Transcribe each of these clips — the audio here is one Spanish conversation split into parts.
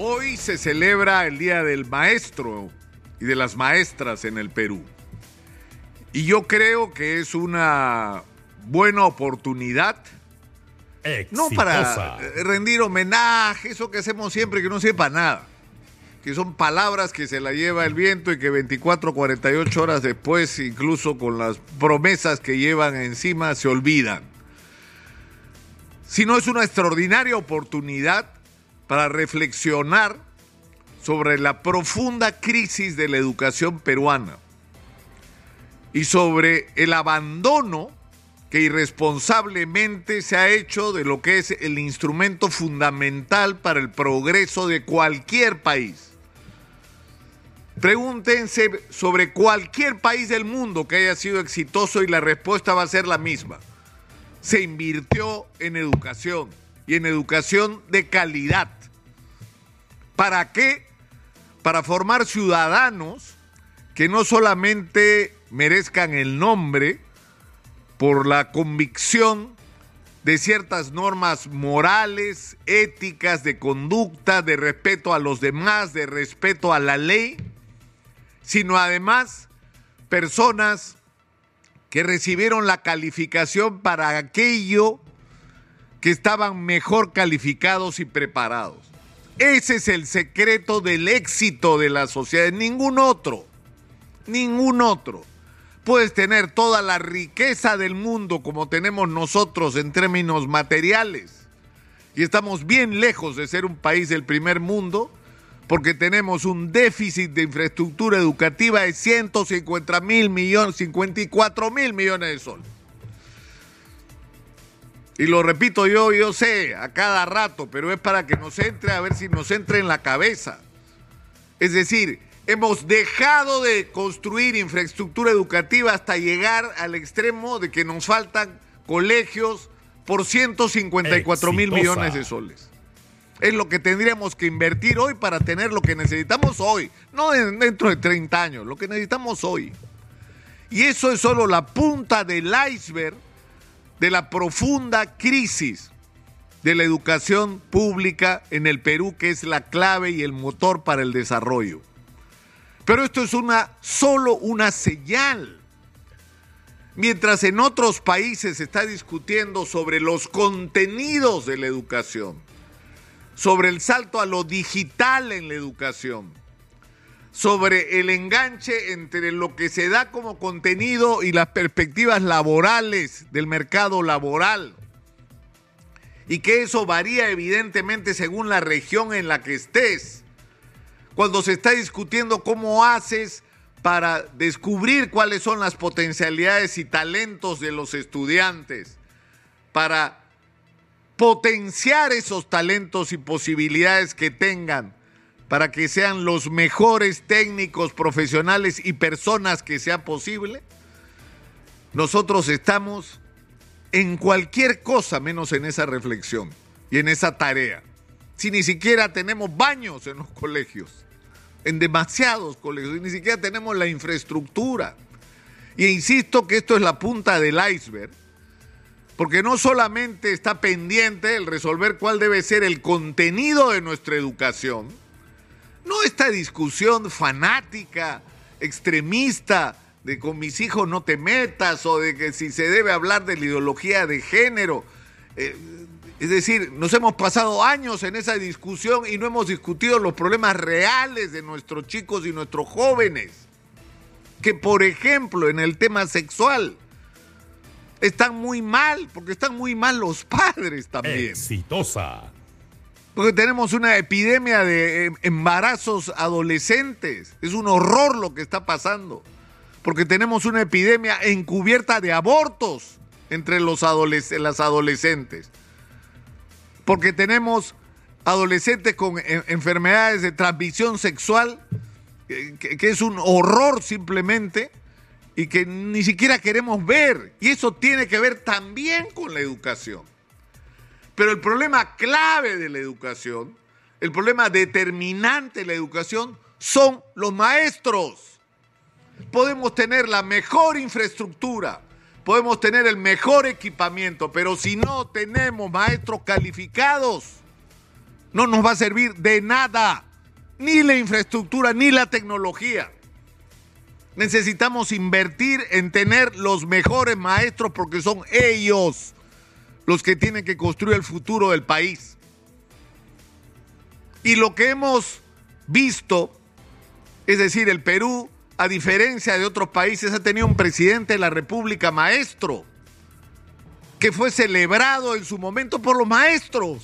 Hoy se celebra el Día del Maestro y de las Maestras en el Perú. Y yo creo que es una buena oportunidad, no para rendir homenaje, eso que hacemos siempre que no sepa nada, que son palabras que se la lleva el viento y que 24, 48 horas después, incluso con las promesas que llevan encima, se olvidan. Sino es una extraordinaria oportunidad para reflexionar sobre la profunda crisis de la educación peruana y sobre el abandono que irresponsablemente se ha hecho de lo que es el instrumento fundamental para el progreso de cualquier país. Pregúntense sobre cualquier país del mundo que haya sido exitoso y la respuesta va a ser la misma. Se invirtió en educación y en educación de calidad. ¿Para qué? Para formar ciudadanos que no solamente merezcan el nombre por la convicción de ciertas normas morales, éticas, de conducta, de respeto a los demás, de respeto a la ley, sino además personas que recibieron la calificación para aquello que estaban mejor calificados y preparados. Ese es el secreto del éxito de la sociedad, ningún otro, ningún otro. Puedes tener toda la riqueza del mundo como tenemos nosotros en términos materiales. Y estamos bien lejos de ser un país del primer mundo porque tenemos un déficit de infraestructura educativa de 150 mil millones, 54 mil millones de soles. Y lo repito yo, yo sé, a cada rato, pero es para que nos entre, a ver si nos entre en la cabeza. Es decir, hemos dejado de construir infraestructura educativa hasta llegar al extremo de que nos faltan colegios por 154 mil millones de soles. Es lo que tendríamos que invertir hoy para tener lo que necesitamos hoy, no dentro de 30 años, lo que necesitamos hoy. Y eso es solo la punta del iceberg de la profunda crisis de la educación pública en el Perú, que es la clave y el motor para el desarrollo. Pero esto es una solo una señal. Mientras en otros países se está discutiendo sobre los contenidos de la educación, sobre el salto a lo digital en la educación, sobre el enganche entre lo que se da como contenido y las perspectivas laborales del mercado laboral. Y que eso varía evidentemente según la región en la que estés. Cuando se está discutiendo cómo haces para descubrir cuáles son las potencialidades y talentos de los estudiantes, para potenciar esos talentos y posibilidades que tengan para que sean los mejores técnicos, profesionales y personas que sea posible, nosotros estamos en cualquier cosa menos en esa reflexión y en esa tarea. Si ni siquiera tenemos baños en los colegios, en demasiados colegios, y ni siquiera tenemos la infraestructura. Y insisto que esto es la punta del iceberg, porque no solamente está pendiente el resolver cuál debe ser el contenido de nuestra educación, no esta discusión fanática, extremista, de con mis hijos no te metas o de que si se debe hablar de la ideología de género. Eh, es decir, nos hemos pasado años en esa discusión y no hemos discutido los problemas reales de nuestros chicos y nuestros jóvenes. Que por ejemplo en el tema sexual están muy mal, porque están muy mal los padres también. Exitosa. Porque tenemos una epidemia de em, embarazos adolescentes. Es un horror lo que está pasando. Porque tenemos una epidemia encubierta de abortos entre los las adolescentes. Porque tenemos adolescentes con e, enfermedades de transmisión sexual, que es un horror simplemente, y que ni siquiera queremos ver. Y eso tiene que ver también con la educación. Pero el problema clave de la educación, el problema determinante de la educación son los maestros. Podemos tener la mejor infraestructura, podemos tener el mejor equipamiento, pero si no tenemos maestros calificados, no nos va a servir de nada, ni la infraestructura, ni la tecnología. Necesitamos invertir en tener los mejores maestros porque son ellos los que tienen que construir el futuro del país. Y lo que hemos visto, es decir, el Perú, a diferencia de otros países, ha tenido un presidente de la República maestro, que fue celebrado en su momento por los maestros.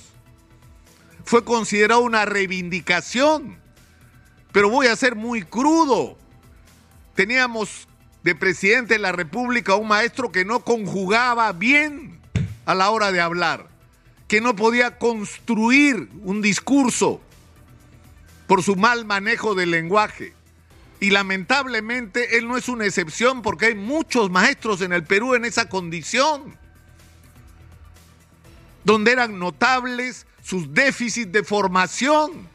Fue considerado una reivindicación. Pero voy a ser muy crudo teníamos de presidente de la República un maestro que no conjugaba bien a la hora de hablar, que no podía construir un discurso por su mal manejo del lenguaje. Y lamentablemente él no es una excepción porque hay muchos maestros en el Perú en esa condición, donde eran notables sus déficits de formación,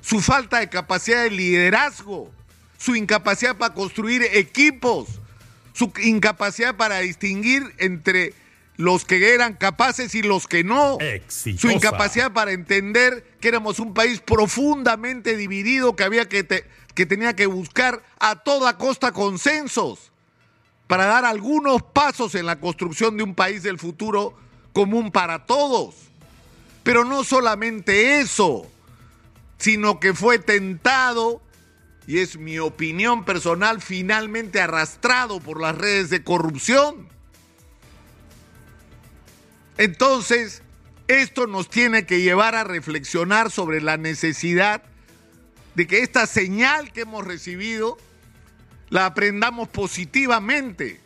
su falta de capacidad de liderazgo, su incapacidad para construir equipos, su incapacidad para distinguir entre los que eran capaces y los que no, su incapacidad para entender que éramos un país profundamente dividido, que había que, que tenía que buscar a toda costa consensos para dar algunos pasos en la construcción de un país del futuro común para todos. Pero no solamente eso, sino que fue tentado y es mi opinión personal, finalmente arrastrado por las redes de corrupción. Entonces, esto nos tiene que llevar a reflexionar sobre la necesidad de que esta señal que hemos recibido la aprendamos positivamente.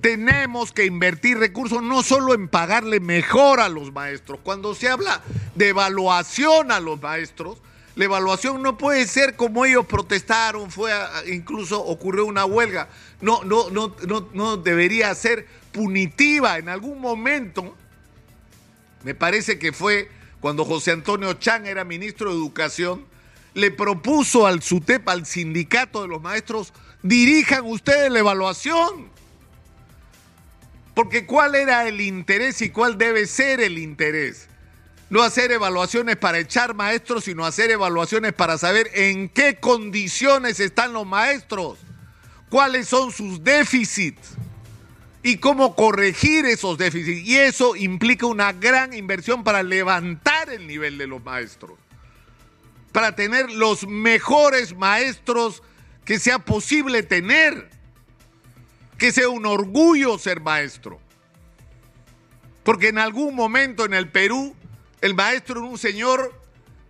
Tenemos que invertir recursos no solo en pagarle mejor a los maestros. Cuando se habla de evaluación a los maestros, la evaluación no puede ser como ellos protestaron, fue incluso ocurrió una huelga. No, no, no, no, no debería ser punitiva en algún momento. Me parece que fue cuando José Antonio Chan era ministro de Educación, le propuso al SUTEP, al sindicato de los maestros, dirijan ustedes la evaluación. Porque cuál era el interés y cuál debe ser el interés no hacer evaluaciones para echar maestros, sino hacer evaluaciones para saber en qué condiciones están los maestros, cuáles son sus déficits y cómo corregir esos déficits. Y eso implica una gran inversión para levantar el nivel de los maestros, para tener los mejores maestros que sea posible tener, que sea un orgullo ser maestro. Porque en algún momento en el Perú el maestro era un señor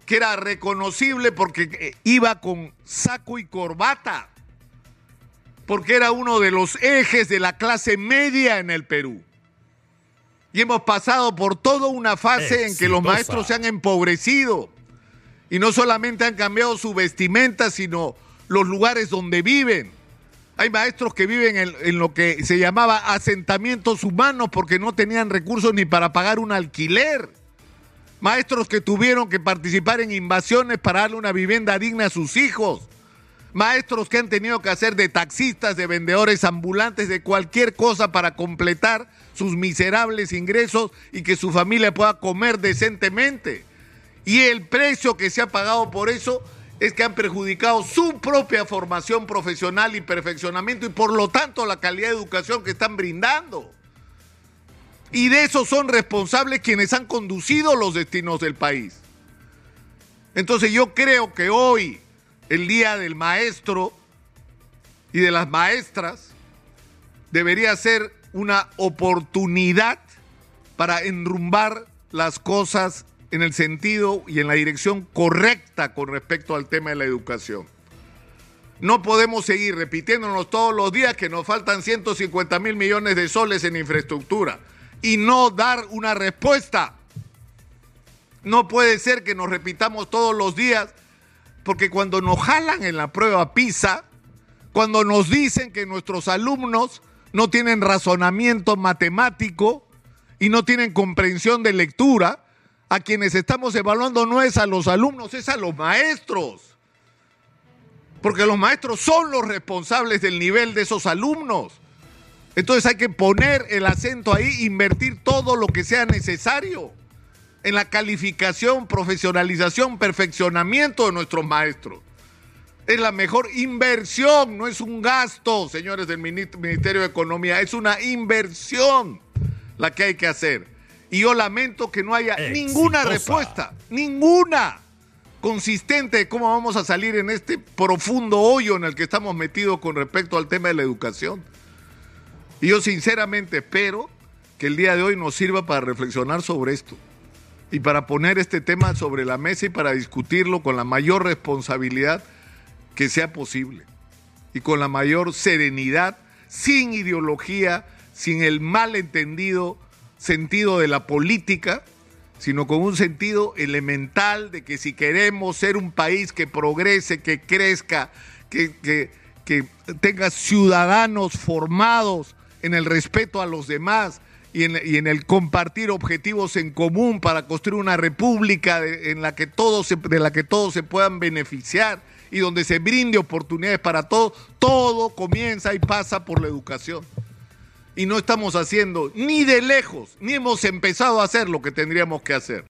que era reconocible porque eh, iba con saco y corbata, porque era uno de los ejes de la clase media en el Perú. Y hemos pasado por toda una fase en que los maestros se han empobrecido y no solamente han cambiado su vestimenta, sino los lugares donde viven. Hay maestros que viven en, en, lo que se llamaba asentamientos humanos porque no tenían recursos ni para pagar un alquiler maestros que tuvieron que participar en invasiones para darle una vivienda digna a sus hijos, maestros que han tenido que hacer de taxistas, de vendedores ambulantes, de cualquier cosa para completar sus miserables ingresos y que su familia pueda comer decentemente. Y el precio que se ha pagado por eso es que han perjudicado su propia formación profesional y perfeccionamiento y por lo tanto la calidad de educación que están brindando. Y de eso son responsables quienes han conducido los destinos del país. Entonces yo creo que hoy, el día del maestro y de las maestras, debería ser una oportunidad para enrumbar las cosas en el sentido y en la dirección correcta con respecto al tema de la educación. No podemos seguir repitiéndonos todos los días que nos faltan 150 mil millones de soles en infraestructura y no dar una respuesta. No puede ser que nos repitamos todos los días, porque cuando nos jalan en la prueba PISA, cuando nos dicen que nuestros alumnos no tienen razonamiento matemático y no tienen comprensión de lectura, a quienes estamos evaluando no es a los alumnos, es a los maestros. Porque los maestros son los responsables del nivel de esos alumnos. Entonces hay que poner el acento ahí, invertir todo lo que sea necesario. En la calificación, profesionalización, perfeccionamiento de nuestros maestros. Es la mejor inversión, no es un gasto, señores del Ministerio de Economía, es una inversión la que hay que hacer. Y yo lamento que no haya ninguna respuesta, ninguna consistente de cómo vamos a salir en este profundo hoyo en el que estamos metidos con respecto al tema de la educación. Y yo sinceramente espero que el día de hoy nos sirva para reflexionar sobre esto y para poner este tema sobre la mesa y para discutirlo con la mayor responsabilidad que sea posible y con la mayor serenidad, sin ideología, sin el malentendido sentido de la política, sino con un sentido elemental de que si queremos ser un país que progrese, que crezca, que, que, tenga ciudadanos formados en el respeto a los demás, y en, el compartir objetivos en común para construir una república en la que todos de la que todos se puedan beneficiar y donde se brinde oportunidades para todos, todo comienza y pasa por la educación. Y no estamos haciendo ni de lejos, ni hemos empezado a hacer lo que tendríamos que hacer.